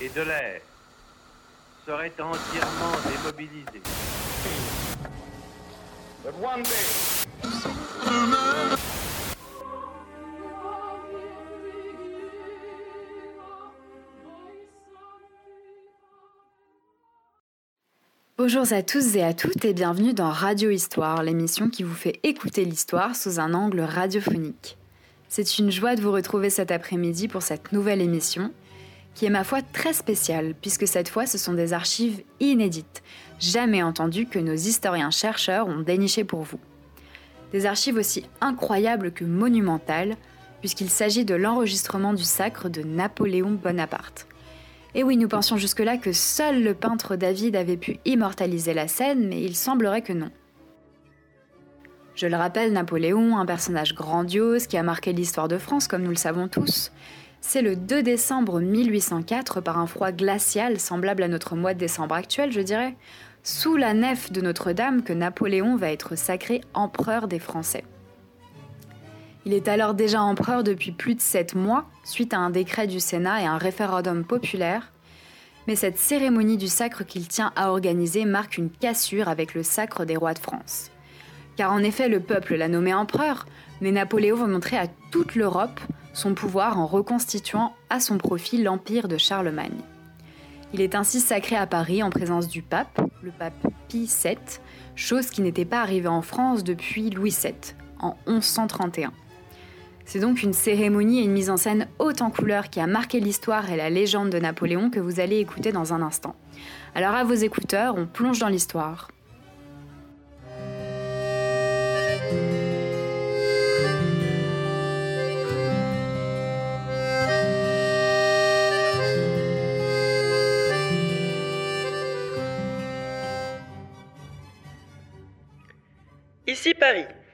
et de l'air seraient entièrement démobilisés. Bonjour à tous et à toutes et bienvenue dans Radio Histoire, l'émission qui vous fait écouter l'histoire sous un angle radiophonique. C'est une joie de vous retrouver cet après-midi pour cette nouvelle émission, qui est ma foi très spéciale, puisque cette fois ce sont des archives inédites, jamais entendues que nos historiens-chercheurs ont dénichées pour vous. Des archives aussi incroyables que monumentales, puisqu'il s'agit de l'enregistrement du sacre de Napoléon Bonaparte. Et oui, nous pensions jusque-là que seul le peintre David avait pu immortaliser la scène, mais il semblerait que non. Je le rappelle, Napoléon, un personnage grandiose qui a marqué l'histoire de France comme nous le savons tous, c'est le 2 décembre 1804, par un froid glacial semblable à notre mois de décembre actuel, je dirais, sous la nef de Notre-Dame que Napoléon va être sacré empereur des Français. Il est alors déjà empereur depuis plus de sept mois, suite à un décret du Sénat et un référendum populaire. Mais cette cérémonie du sacre qu'il tient à organiser marque une cassure avec le sacre des rois de France. Car en effet, le peuple l'a nommé empereur, mais Napoléon veut montrer à toute l'Europe son pouvoir en reconstituant à son profit l'empire de Charlemagne. Il est ainsi sacré à Paris en présence du pape, le pape Pie VII, chose qui n'était pas arrivée en France depuis Louis VII, en 1131. C'est donc une cérémonie et une mise en scène haute en couleur qui a marqué l'histoire et la légende de Napoléon que vous allez écouter dans un instant. Alors à vos écouteurs, on plonge dans l'histoire.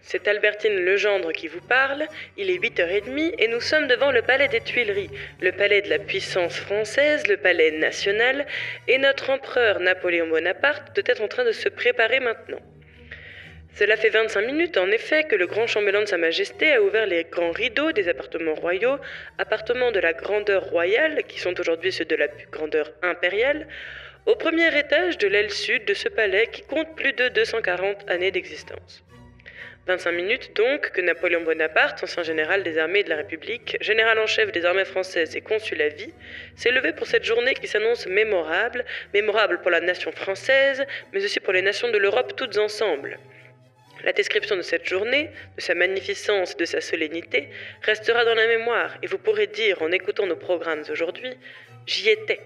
C'est Albertine Legendre qui vous parle. Il est 8h30 et nous sommes devant le palais des Tuileries, le palais de la puissance française, le palais national, et notre empereur Napoléon Bonaparte doit être en train de se préparer maintenant. Cela fait 25 minutes, en effet, que le grand chambellan de Sa Majesté a ouvert les grands rideaux des appartements royaux, appartements de la grandeur royale, qui sont aujourd'hui ceux de la grandeur impériale, au premier étage de l'aile sud de ce palais qui compte plus de 240 années d'existence. 25 minutes donc que Napoléon Bonaparte, ancien général des armées de la République, général en chef des armées françaises et consul à vie, s'est levé pour cette journée qui s'annonce mémorable, mémorable pour la nation française, mais aussi pour les nations de l'Europe toutes ensemble. La description de cette journée, de sa magnificence et de sa solennité, restera dans la mémoire, et vous pourrez dire en écoutant nos programmes aujourd'hui, j'y étais.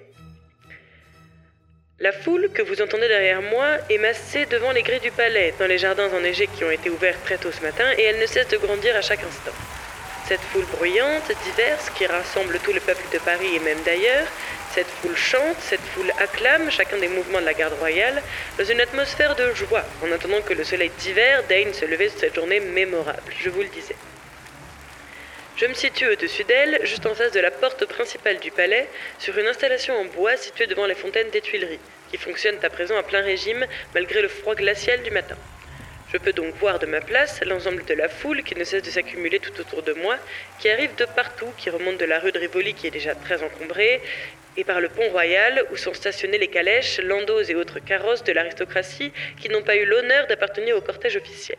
La foule que vous entendez derrière moi est massée devant les grilles du palais, dans les jardins enneigés qui ont été ouverts très tôt ce matin, et elle ne cesse de grandir à chaque instant. Cette foule bruyante, diverse, qui rassemble tout le peuple de Paris et même d'ailleurs, cette foule chante, cette foule acclame chacun des mouvements de la garde royale, dans une atmosphère de joie, en attendant que le soleil d'hiver daigne se lever sur cette journée mémorable, je vous le disais. Je me situe au-dessus d'elle, juste en face de la porte principale du palais, sur une installation en bois située devant les fontaines des Tuileries, qui fonctionnent à présent à plein régime malgré le froid glacial du matin. Je peux donc voir de ma place l'ensemble de la foule qui ne cesse de s'accumuler tout autour de moi, qui arrive de partout, qui remonte de la rue de Rivoli qui est déjà très encombrée, et par le pont royal où sont stationnés les calèches, landaux et autres carrosses de l'aristocratie qui n'ont pas eu l'honneur d'appartenir au cortège officiel.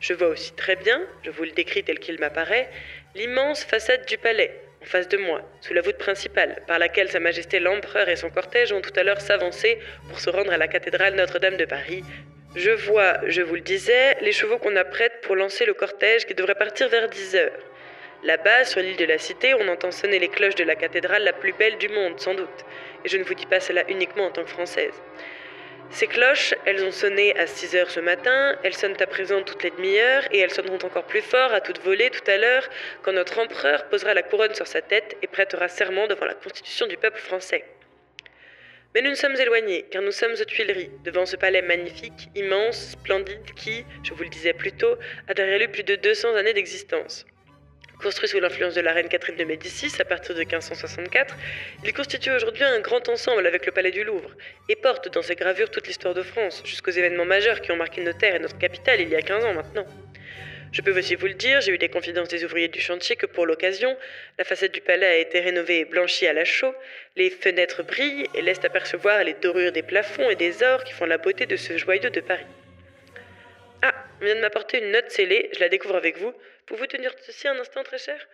Je vois aussi très bien, je vous le décris tel qu'il m'apparaît, l'immense façade du palais, en face de moi, sous la voûte principale, par laquelle Sa Majesté l'Empereur et son cortège ont tout à l'heure s'avancer pour se rendre à la cathédrale Notre-Dame de Paris. Je vois, je vous le disais, les chevaux qu'on apprête pour lancer le cortège qui devrait partir vers 10 heures. Là-bas, sur l'île de la Cité, on entend sonner les cloches de la cathédrale la plus belle du monde, sans doute. Et je ne vous dis pas cela uniquement en tant que Française. Ces cloches, elles ont sonné à 6 heures ce matin, elles sonnent à présent toutes les demi-heures et elles sonneront encore plus fort à toute volée tout à l'heure quand notre empereur posera la couronne sur sa tête et prêtera serment devant la constitution du peuple français. Mais nous nous sommes éloignés, car nous sommes aux Tuileries, devant ce palais magnifique, immense, splendide, qui, je vous le disais plus tôt, a derrière lui plus de 200 années d'existence. Construit sous l'influence de la reine Catherine de Médicis à partir de 1564, il constitue aujourd'hui un grand ensemble avec le palais du Louvre et porte dans ses gravures toute l'histoire de France, jusqu'aux événements majeurs qui ont marqué nos terres et notre capitale il y a 15 ans maintenant. Je peux aussi vous le dire, j'ai eu des confidences des ouvriers du chantier que pour l'occasion, la façade du palais a été rénovée et blanchie à la chaux, les fenêtres brillent et laissent apercevoir les dorures des plafonds et des ors qui font la beauté de ce joyau de Paris. Ah, on vient de m'apporter une note scellée, je la découvre avec vous. Pouvez-vous tenir ceci un instant, très cher?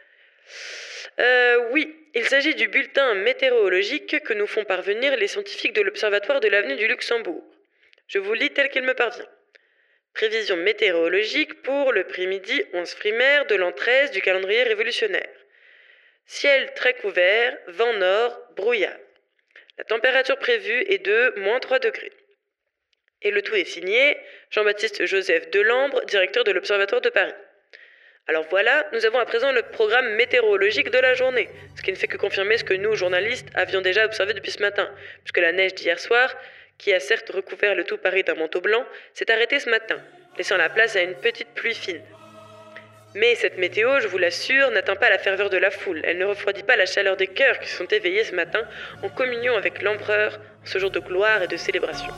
Euh, oui, il s'agit du bulletin météorologique que nous font parvenir les scientifiques de l'Observatoire de l'avenue du Luxembourg. Je vous lis tel qu'il me parvient. Prévision météorologique pour le midi 11 frimaire de l'an 13 du calendrier révolutionnaire. Ciel très couvert, vent nord, brouillard. La température prévue est de moins 3 degrés. Et le tout est signé Jean-Baptiste Joseph Delambre, directeur de l'Observatoire de Paris. Alors voilà, nous avons à présent le programme météorologique de la journée, ce qui ne fait que confirmer ce que nous, journalistes, avions déjà observé depuis ce matin, puisque la neige d'hier soir qui a certes recouvert le tout Paris d'un manteau blanc, s'est arrêté ce matin, laissant la place à une petite pluie fine. Mais cette météo, je vous l'assure, n'atteint pas la ferveur de la foule. Elle ne refroidit pas la chaleur des cœurs qui se sont éveillés ce matin en communion avec l'empereur ce jour de gloire et de célébration.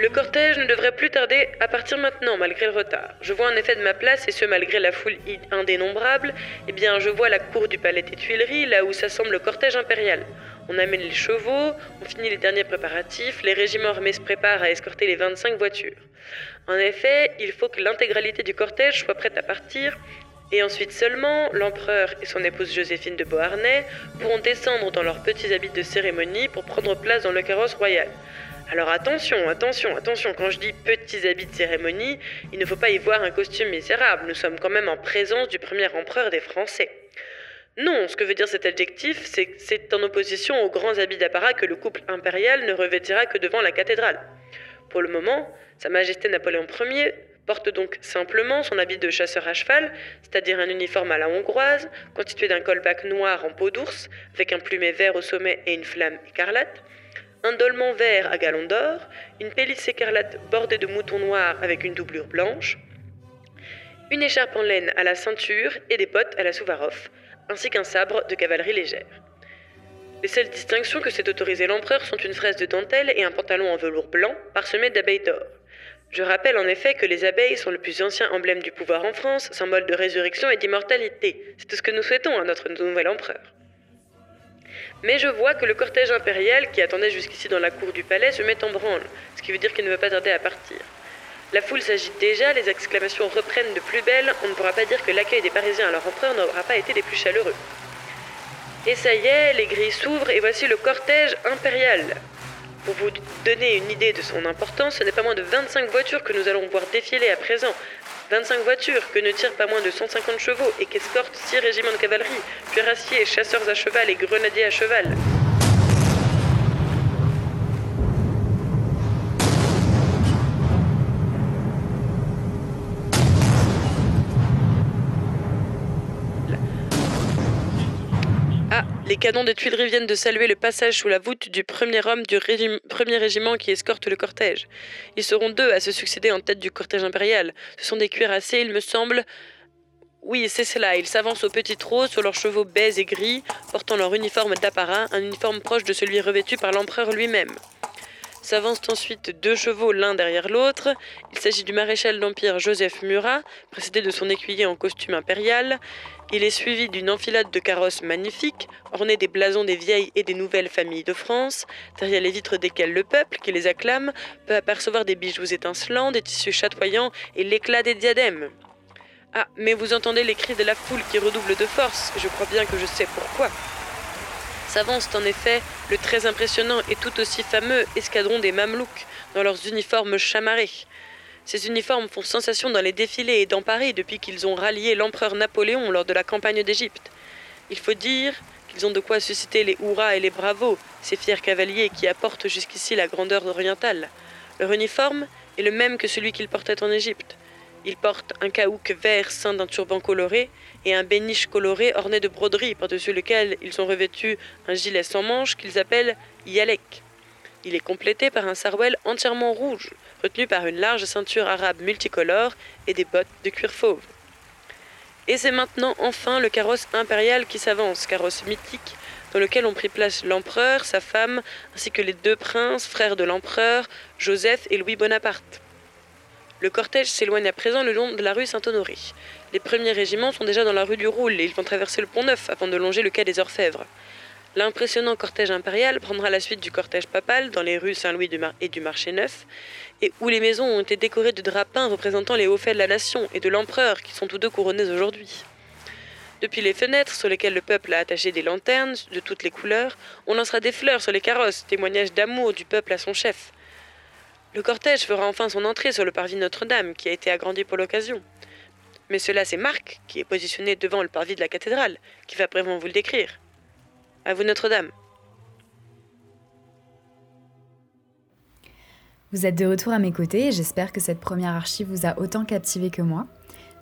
Le cortège ne devrait plus tarder à partir maintenant, malgré le retard. Je vois en effet de ma place, et ce malgré la foule indénombrable, eh bien je vois la cour du palais des Tuileries, là où s'assemble le cortège impérial. On amène les chevaux, on finit les derniers préparatifs, les régiments armés se préparent à escorter les 25 voitures. En effet, il faut que l'intégralité du cortège soit prête à partir, et ensuite seulement, l'empereur et son épouse Joséphine de Beauharnais pourront descendre dans leurs petits habits de cérémonie pour prendre place dans le carrosse royal. Alors attention, attention, attention, quand je dis petits habits de cérémonie, il ne faut pas y voir un costume misérable, nous sommes quand même en présence du premier empereur des Français. Non, ce que veut dire cet adjectif, c'est que c'est en opposition aux grands habits d'apparat que le couple impérial ne revêtira que devant la cathédrale. Pour le moment, Sa Majesté Napoléon Ier porte donc simplement son habit de chasseur à cheval, c'est-à-dire un uniforme à la hongroise, constitué d'un colbac noir en peau d'ours, avec un plumet vert au sommet et une flamme écarlate, un dolman vert à galon d'or, une pelisse écarlate bordée de moutons noirs avec une doublure blanche, une écharpe en laine à la ceinture et des bottes à la Souvarov, ainsi qu'un sabre de cavalerie légère. Les seules distinctions que s'est autorisé l'empereur sont une fraise de dentelle et un pantalon en velours blanc parsemé d'abeilles d'or. Je rappelle en effet que les abeilles sont le plus ancien emblème du pouvoir en France, symbole de résurrection et d'immortalité. C'est tout ce que nous souhaitons à notre nouvel empereur. Mais je vois que le cortège impérial, qui attendait jusqu'ici dans la cour du palais, se met en branle, ce qui veut dire qu'il ne va pas tarder à partir. La foule s'agite déjà, les exclamations reprennent de plus belle, on ne pourra pas dire que l'accueil des Parisiens à leur empereur n'aura pas été des plus chaleureux. Et ça y est, les grilles s'ouvrent et voici le cortège impérial. Pour vous donner une idée de son importance, ce n'est pas moins de 25 voitures que nous allons voir défiler à présent, 25 voitures que ne tirent pas moins de 150 chevaux et qu'escortent 6 régiments de cavalerie, cuirassiers, chasseurs à cheval et grenadiers à cheval. Les canons des Tuileries viennent de saluer le passage sous la voûte du premier homme du premier régiment qui escorte le cortège. Ils seront deux à se succéder en tête du cortège impérial. Ce sont des cuirassés, il me semble. Oui, c'est cela. Ils s'avancent au petit trot sur leurs chevaux baies et gris, portant leur uniforme d'apparat, un uniforme proche de celui revêtu par l'empereur lui-même. S'avancent ensuite deux chevaux l'un derrière l'autre. Il s'agit du maréchal d'Empire Joseph Murat, précédé de son écuyer en costume impérial. Il est suivi d'une enfilade de carrosses magnifiques, ornées des blasons des vieilles et des nouvelles familles de France, derrière les vitres desquelles le peuple, qui les acclame, peut apercevoir des bijoux étincelants, des tissus chatoyants et l'éclat des diadèmes. Ah, mais vous entendez les cris de la foule qui redouble de force, je crois bien que je sais pourquoi s'avance en effet le très impressionnant et tout aussi fameux escadron des Mamelouks dans leurs uniformes chamarrés. Ces uniformes font sensation dans les défilés et dans Paris depuis qu'ils ont rallié l'empereur Napoléon lors de la campagne d'Égypte. Il faut dire qu'ils ont de quoi susciter les hurrahs et les bravos, ces fiers cavaliers qui apportent jusqu'ici la grandeur orientale. Leur uniforme est le même que celui qu'ils portaient en Égypte. Ils portent un caouk vert ceint d'un turban coloré et un béniche coloré orné de broderies par-dessus lequel ils ont revêtu un gilet sans manches qu'ils appellent yalek. Il est complété par un sarouel entièrement rouge, retenu par une large ceinture arabe multicolore et des bottes de cuir fauve. Et c'est maintenant enfin le carrosse impérial qui s'avance, carrosse mythique, dans lequel ont pris place l'empereur, sa femme, ainsi que les deux princes, frères de l'empereur, Joseph et Louis Bonaparte. Le cortège s'éloigne à présent le long de la rue Saint-Honoré. Les premiers régiments sont déjà dans la rue du Roule et ils vont traverser le pont Neuf avant de longer le quai des Orfèvres. L'impressionnant cortège impérial prendra la suite du cortège papal dans les rues Saint-Louis et du Marché Neuf, et où les maisons ont été décorées de drapins représentant les hauts faits de la nation et de l'empereur qui sont tous deux couronnés aujourd'hui. Depuis les fenêtres sur lesquelles le peuple a attaché des lanternes de toutes les couleurs, on lancera des fleurs sur les carrosses, témoignage d'amour du peuple à son chef. Le cortège fera enfin son entrée sur le parvis Notre-Dame, qui a été agrandi pour l'occasion. Mais cela, c'est Marc, qui est positionné devant le parvis de la cathédrale, qui va prévoir vous le décrire. À vous, Notre-Dame. Vous êtes de retour à mes côtés et j'espère que cette première archive vous a autant captivé que moi.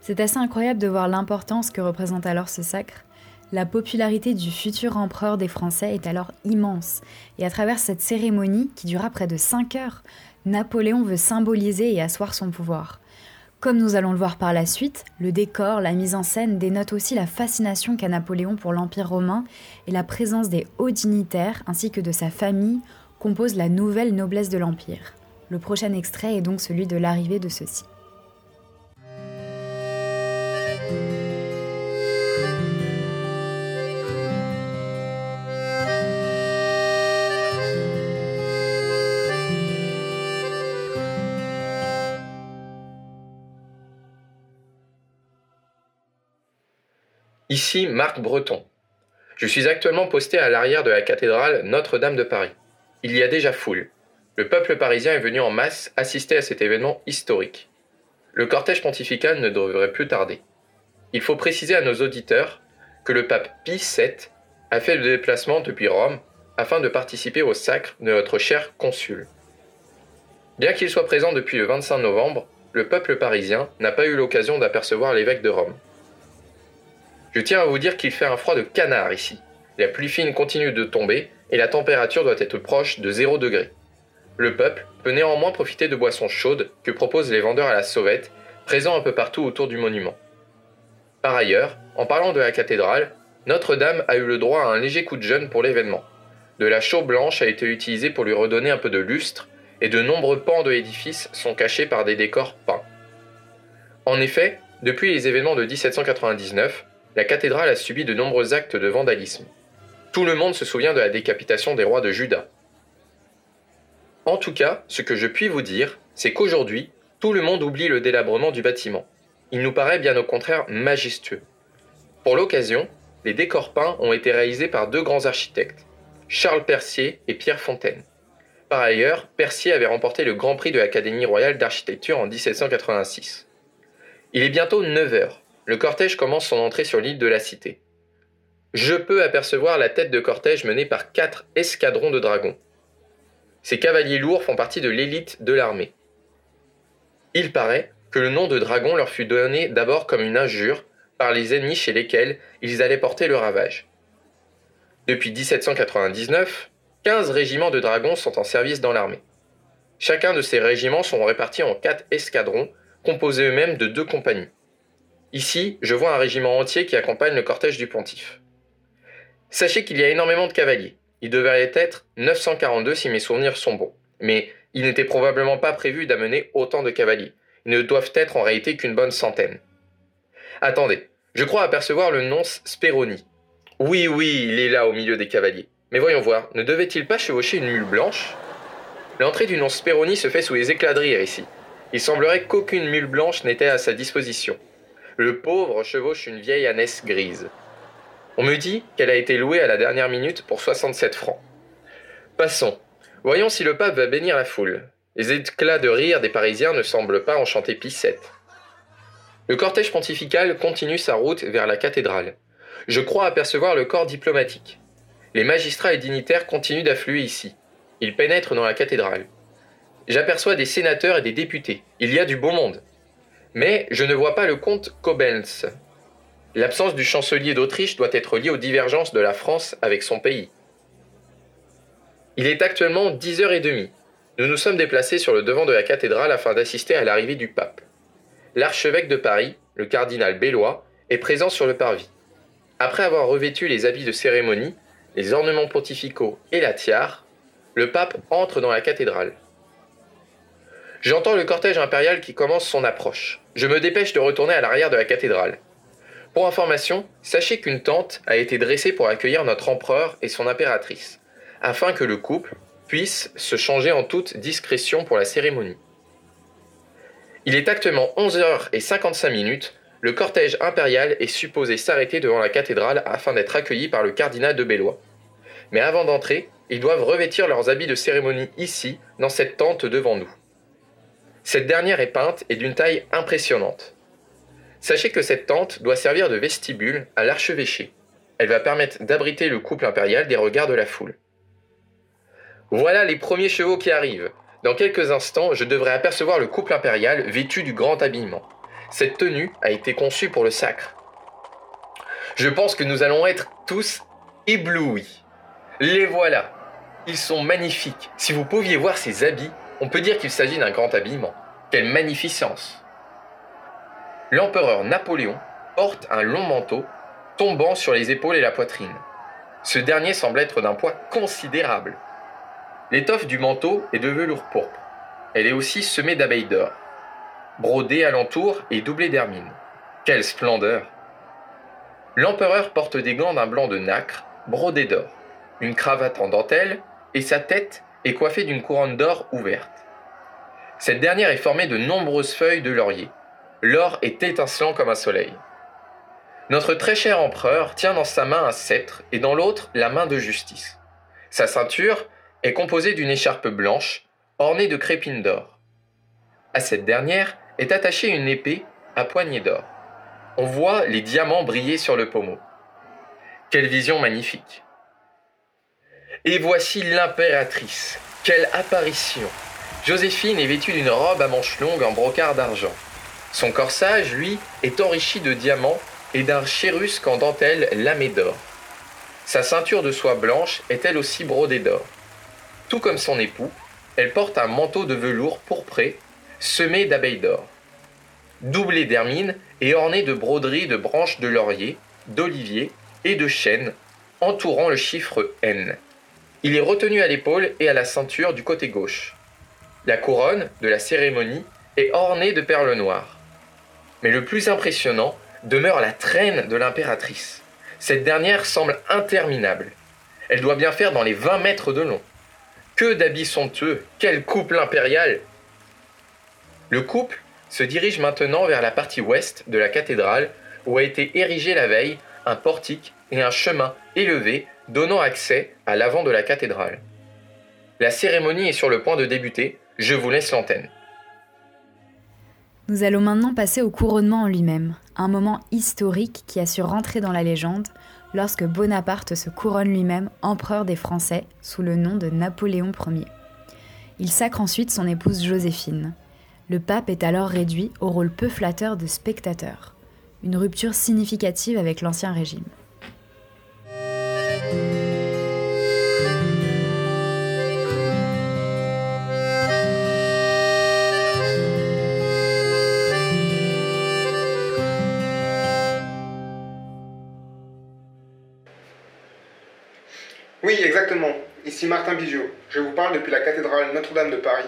C'est assez incroyable de voir l'importance que représente alors ce sacre. La popularité du futur empereur des Français est alors immense, et à travers cette cérémonie, qui dura près de 5 heures, Napoléon veut symboliser et asseoir son pouvoir. Comme nous allons le voir par la suite, le décor, la mise en scène dénotent aussi la fascination qu'a Napoléon pour l'Empire romain et la présence des hauts dignitaires ainsi que de sa famille compose la nouvelle noblesse de l'Empire. Le prochain extrait est donc celui de l'arrivée de ceux-ci. Ici Marc Breton. Je suis actuellement posté à l'arrière de la cathédrale Notre-Dame de Paris. Il y a déjà foule. Le peuple parisien est venu en masse assister à cet événement historique. Le cortège pontifical ne devrait plus tarder. Il faut préciser à nos auditeurs que le pape Pie VII a fait le déplacement depuis Rome afin de participer au sacre de notre cher consul. Bien qu'il soit présent depuis le 25 novembre, le peuple parisien n'a pas eu l'occasion d'apercevoir l'évêque de Rome. Je tiens à vous dire qu'il fait un froid de canard ici. La pluie fine continue de tomber et la température doit être proche de 0 degré. Le peuple peut néanmoins profiter de boissons chaudes que proposent les vendeurs à la sauvette, présents un peu partout autour du monument. Par ailleurs, en parlant de la cathédrale, Notre-Dame a eu le droit à un léger coup de jeûne pour l'événement. De la chaux blanche a été utilisée pour lui redonner un peu de lustre, et de nombreux pans de l'édifice sont cachés par des décors peints. En effet, depuis les événements de 1799, la cathédrale a subi de nombreux actes de vandalisme. Tout le monde se souvient de la décapitation des rois de Juda. En tout cas, ce que je puis vous dire, c'est qu'aujourd'hui, tout le monde oublie le délabrement du bâtiment. Il nous paraît bien au contraire majestueux. Pour l'occasion, les décors peints ont été réalisés par deux grands architectes, Charles Percier et Pierre Fontaine. Par ailleurs, Percier avait remporté le Grand Prix de l'Académie royale d'architecture en 1786. Il est bientôt 9 heures le cortège commence son entrée sur l'île de la Cité. Je peux apercevoir la tête de cortège menée par quatre escadrons de dragons. Ces cavaliers lourds font partie de l'élite de l'armée. Il paraît que le nom de dragon leur fut donné d'abord comme une injure par les ennemis chez lesquels ils allaient porter le ravage. Depuis 1799, 15 régiments de dragons sont en service dans l'armée. Chacun de ces régiments sont répartis en quatre escadrons, composés eux-mêmes de deux compagnies. Ici, je vois un régiment entier qui accompagne le cortège du pontife. Sachez qu'il y a énormément de cavaliers. Il devrait être 942 si mes souvenirs sont bons. Mais il n'était probablement pas prévu d'amener autant de cavaliers. Ils ne doivent être en réalité qu'une bonne centaine. Attendez, je crois apercevoir le nonce Speroni. Oui, oui, il est là au milieu des cavaliers. Mais voyons voir, ne devait-il pas chevaucher une mule blanche? L'entrée du nonce Speroni se fait sous les éclats de rire ici. Il semblerait qu'aucune mule blanche n'était à sa disposition le pauvre chevauche une vieille ânesse grise. On me dit qu'elle a été louée à la dernière minute pour 67 francs. Passons. Voyons si le pape va bénir la foule. Les éclats de rire des Parisiens ne semblent pas enchanter Pissette. Le cortège pontifical continue sa route vers la cathédrale. Je crois apercevoir le corps diplomatique. Les magistrats et dignitaires continuent d'affluer ici. Ils pénètrent dans la cathédrale. J'aperçois des sénateurs et des députés. Il y a du beau monde. Mais je ne vois pas le comte Koblenz. L'absence du chancelier d'Autriche doit être liée aux divergences de la France avec son pays. Il est actuellement 10h30. Nous nous sommes déplacés sur le devant de la cathédrale afin d'assister à l'arrivée du pape. L'archevêque de Paris, le cardinal Bellois, est présent sur le parvis. Après avoir revêtu les habits de cérémonie, les ornements pontificaux et la tiare, le pape entre dans la cathédrale. J'entends le cortège impérial qui commence son approche. Je me dépêche de retourner à l'arrière de la cathédrale. Pour information, sachez qu'une tente a été dressée pour accueillir notre empereur et son impératrice, afin que le couple puisse se changer en toute discrétion pour la cérémonie. Il est actuellement 11h55 minutes. Le cortège impérial est supposé s'arrêter devant la cathédrale afin d'être accueilli par le cardinal de Bellois. Mais avant d'entrer, ils doivent revêtir leurs habits de cérémonie ici, dans cette tente devant nous. Cette dernière est peinte et d'une taille impressionnante. Sachez que cette tente doit servir de vestibule à l'archevêché. Elle va permettre d'abriter le couple impérial des regards de la foule. Voilà les premiers chevaux qui arrivent. Dans quelques instants, je devrais apercevoir le couple impérial vêtu du grand habillement. Cette tenue a été conçue pour le sacre. Je pense que nous allons être tous éblouis. Les voilà. Ils sont magnifiques. Si vous pouviez voir ces habits, on peut dire qu'il s'agit d'un grand habillement. Quelle magnificence. L'empereur Napoléon porte un long manteau tombant sur les épaules et la poitrine. Ce dernier semble être d'un poids considérable. L'étoffe du manteau est de velours pourpre. Elle est aussi semée d'abeilles d'or, brodée alentour et doublée d'hermine. Quelle splendeur L'empereur porte des gants d'un blanc de nacre, brodés d'or, une cravate en dentelle, et sa tête est d'une couronne d'or ouverte. Cette dernière est formée de nombreuses feuilles de laurier. L'or est étincelant comme un soleil. Notre très cher empereur tient dans sa main un sceptre et dans l'autre la main de justice. Sa ceinture est composée d'une écharpe blanche ornée de crépines d'or. À cette dernière est attachée une épée à poignée d'or. On voit les diamants briller sur le pommeau. Quelle vision magnifique. Et voici l'impératrice. Quelle apparition. Joséphine est vêtue d'une robe à manches longues en brocart d'argent. Son corsage, lui, est enrichi de diamants et d'un chérusque en dentelle lamé d'or. Sa ceinture de soie blanche est elle aussi brodée d'or. Tout comme son époux, elle porte un manteau de velours pourpré, semé d'abeilles d'or, doublé d'hermine et orné de broderies de branches de laurier, d'olivier et de chêne, entourant le chiffre N. Il est retenu à l'épaule et à la ceinture du côté gauche. La couronne de la cérémonie est ornée de perles noires. Mais le plus impressionnant demeure la traîne de l'impératrice. Cette dernière semble interminable. Elle doit bien faire dans les 20 mètres de long. Que d'habits somptueux, quel couple impérial Le couple se dirige maintenant vers la partie ouest de la cathédrale où a été érigé la veille un portique et un chemin élevé donnant accès à l'avant de la cathédrale. La cérémonie est sur le point de débuter, je vous laisse l'antenne. Nous allons maintenant passer au couronnement en lui-même, un moment historique qui a su rentrer dans la légende lorsque Bonaparte se couronne lui-même empereur des Français sous le nom de Napoléon Ier. Il sacre ensuite son épouse Joséphine. Le pape est alors réduit au rôle peu flatteur de spectateur, une rupture significative avec l'Ancien Régime. Oui, exactement. Ici Martin Bigiot. Je vous parle depuis la cathédrale Notre-Dame de Paris,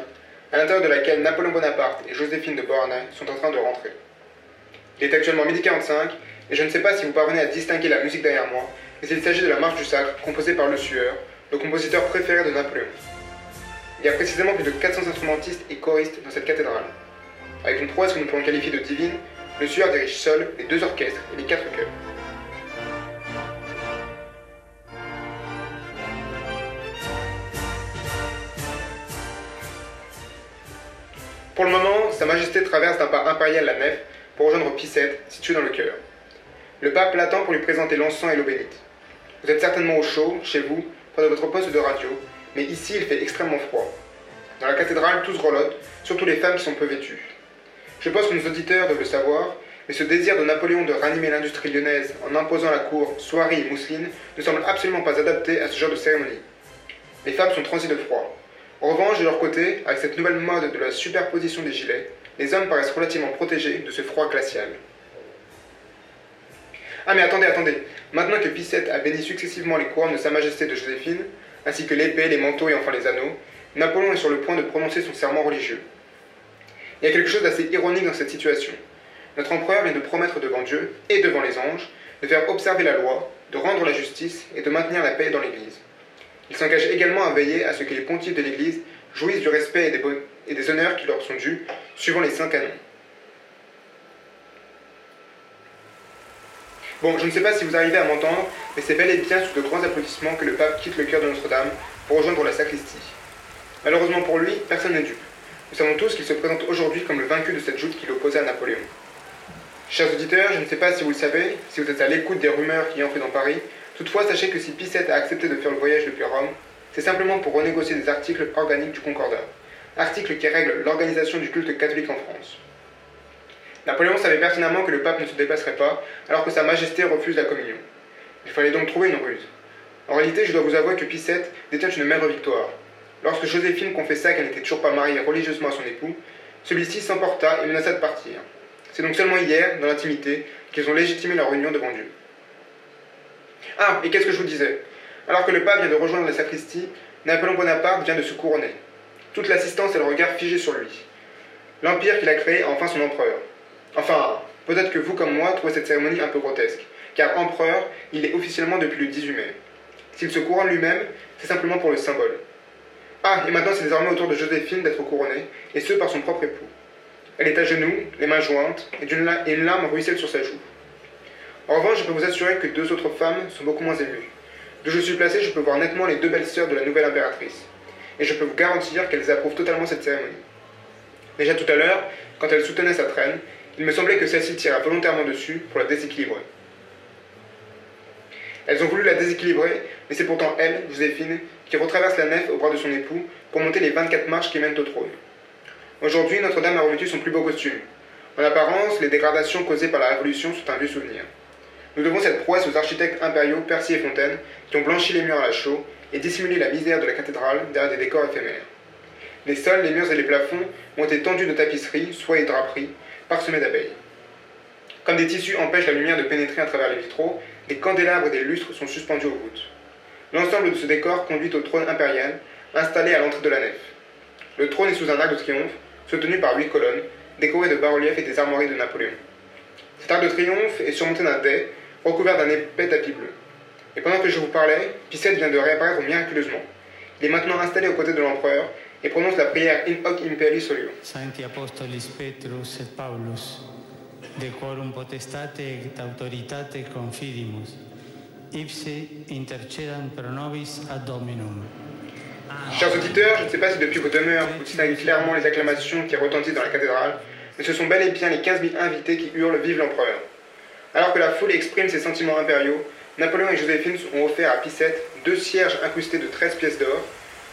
à l'intérieur de laquelle Napoléon Bonaparte et Joséphine de Beauharnais sont en train de rentrer. Il est actuellement midi 45 et je ne sais pas si vous parvenez à distinguer la musique derrière moi, mais il s'agit de la marche du sacre composée par Le Sueur, le compositeur préféré de Napoléon. Il y a précisément plus de 400 instrumentistes et choristes dans cette cathédrale. Avec une prouesse que nous pourrions qualifier de divine, Le Sueur dirige seul les deux orchestres et les quatre chœurs. Pour le moment, Sa Majesté traverse d'un pas impérial la nef pour rejoindre Pissette, située dans le chœur. Le pape l'attend pour lui présenter l'encens et l'eau bénite. Vous êtes certainement au chaud, chez vous, près de votre poste de radio, mais ici il fait extrêmement froid. Dans la cathédrale, tous grelottent, surtout les femmes qui sont peu vêtues. Je pense que nos auditeurs doivent le savoir, mais ce désir de Napoléon de ranimer l'industrie lyonnaise en imposant la cour soierie et mousseline ne semble absolument pas adapté à ce genre de cérémonie. Les femmes sont transies de froid. En revanche, de leur côté, avec cette nouvelle mode de la superposition des gilets, les hommes paraissent relativement protégés de ce froid glacial. Ah mais attendez, attendez. Maintenant que VII a béni successivement les couronnes de Sa Majesté de Joséphine, ainsi que l'épée, les manteaux et enfin les anneaux, Napoléon est sur le point de prononcer son serment religieux. Il y a quelque chose d'assez ironique dans cette situation. Notre empereur vient de promettre devant Dieu et devant les anges de faire observer la loi, de rendre la justice et de maintenir la paix dans l'Église. Il s'engage également à veiller à ce que les pontifes de l'Église jouissent du respect et des, honneurs qui leur sont dus, suivant les saints canons. Bon, je ne sais pas si vous arrivez à m'entendre, mais c'est bel et bien sous de grands applaudissements que le pape quitte le cœur de Notre-Dame pour rejoindre la sacristie. Malheureusement pour lui, personne n'est dupe. Nous savons tous qu'il se présente aujourd'hui comme le vaincu de cette joute qui l'opposait à Napoléon. Chers auditeurs, je ne sais pas si vous le savez, si vous êtes à l'écoute des rumeurs qui fait dans Paris, toutefois sachez que si Pie a accepté de faire le voyage depuis Rome, c'est simplement pour renégocier des articles organiques du Concordat, articles qui règlent l'organisation du culte catholique en France. Napoléon savait pertinemment que le pape ne se déplacerait pas, alors que Sa Majesté refuse la communion. Il fallait donc trouver une ruse. En réalité, je dois vous avouer que Pie VII détient une maigre victoire. Lorsque Joséphine confessa qu'elle n'était toujours pas mariée religieusement à son époux, celui-ci s'emporta et menaça de partir. C'est donc seulement hier, dans l'intimité, qu'ils ont légitimé leur union devant Dieu. Ah, et qu'est-ce que je vous disais? Alors que le pape vient de rejoindre la sacristie, Napoléon Bonaparte vient de se couronner. Toute l'assistance et le regard figés sur lui. L'empire qu'il a créé a enfin son empereur. Enfin, peut-être que vous comme moi trouvez cette cérémonie un peu grotesque, car empereur, il est officiellement depuis le 18 mai. S'il se couronne lui-même, c'est simplement pour le symbole. Ah, et maintenant c'est désormais au tour de Joséphine d'être couronnée, et ce par son propre époux. Elle est à genoux, les mains jointes, et, une larme ruisselle sur sa joue. En revanche, je peux vous assurer que deux autres femmes sont beaucoup moins émues. D'où je suis placé, je peux voir nettement les deux belles sœurs de la nouvelle impératrice. Et je peux vous garantir qu'elles approuvent totalement cette cérémonie. Déjà tout à l'heure, quand elles soutenaient sa traîne, il me semblait que celle-ci tira volontairement dessus pour la déséquilibrer. Elles ont voulu la déséquilibrer, mais c'est pourtant elle, Joséphine, qui retraverse la nef au bras de son époux pour monter les 24 marches qui mènent au trône. Aujourd'hui, Notre-Dame a revêtu son plus beau costume. En apparence, les dégradations causées par la Révolution sont un vieux souvenir. Nous devons cette prouesse aux architectes impériaux Percy et Fontaine qui ont blanchi les murs à la chaux et dissimulé la misère de la cathédrale derrière des décors éphémères. Les sols, les murs et les plafonds ont été tendus de tapisseries, soie et draperies, parsemés d'abeilles. Comme des tissus empêchent la lumière de pénétrer à travers les vitraux, des candélabres et des lustres sont suspendus aux voûtes. L'ensemble de ce décor conduit au trône impérial, installé à l'entrée de la nef. Le trône est sous un arc de triomphe, soutenu par huit colonnes, décorées de bas-reliefs et des armoiries de Napoléon. Cet arc de triomphe est surmonté d'un dais, recouvert d'un épais tapis bleu. Et pendant que je vous parlais, Picette vient de réapparaître miraculeusement. Il est maintenant installé aux côtés de l'empereur et prononce la prière In hoc imperi solio. Sancti apostolis Petrus et Paulus, de quorum potestate et autoritate confidimus, ipse intercedant pro nobis ad Dominum. Chers auditeurs, je ne sais pas si depuis vos demeures vous distinguez clairement les acclamations qui retentissent dans la cathédrale, mais ce sont bel et bien les 15 000 invités qui hurlent Vive l'empereur. Alors que la foule exprime ses sentiments impériaux, Napoléon et Joséphine ont offert à Picette deux cierges incrustés de 13 pièces d'or,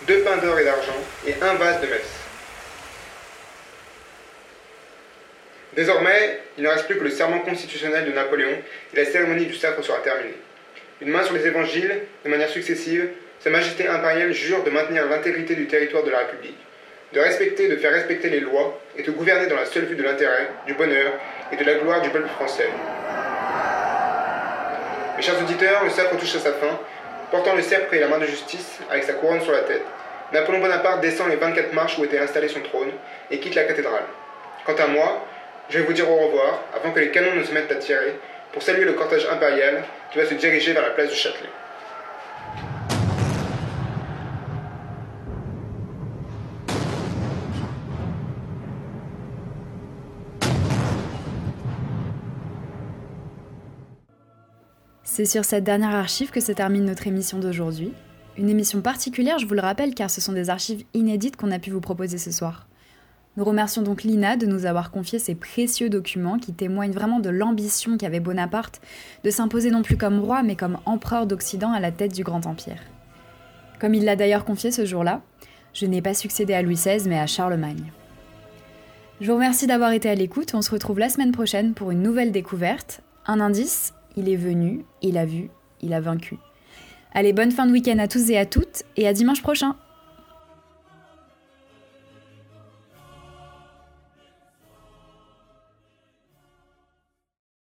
deux pains d'or et d'argent et un vase de messe. Désormais, il ne reste plus que le serment constitutionnel de Napoléon et la cérémonie du sacre sera terminée. Une main sur les évangiles, de manière successive, Sa Majesté impériale jure de maintenir l'intégrité du territoire de la République, de respecter de faire respecter les lois et de gouverner dans la seule vue de l'intérêt, du bonheur et de la gloire du peuple français. Mes chers auditeurs, le sacre touche à sa fin. Portant le sceptre et la main de justice, avec sa couronne sur la tête, Napoléon Bonaparte descend les 24 marches où était installé son trône et quitte la cathédrale. Quant à moi, je vais vous dire au revoir avant que les canons ne se mettent à tirer pour saluer le cortège impérial qui va se diriger vers la place du Châtelet. C'est sur cette dernière archive que se termine notre émission d'aujourd'hui. Une émission particulière, je vous le rappelle, car ce sont des archives inédites qu'on a pu vous proposer ce soir. Nous remercions donc Lina de nous avoir confié ces précieux documents qui témoignent vraiment de l'ambition qu'avait Bonaparte de s'imposer non plus comme roi mais comme empereur d'Occident à la tête du Grand Empire. Comme il l'a d'ailleurs confié ce jour-là, je n'ai pas succédé à Louis XVI mais à Charlemagne. Je vous remercie d'avoir été à l'écoute, on se retrouve la semaine prochaine pour une nouvelle découverte. Un indice, il est venu, il a vu, il a vaincu. Allez, bonne fin de week-end à tous et à toutes, et à dimanche prochain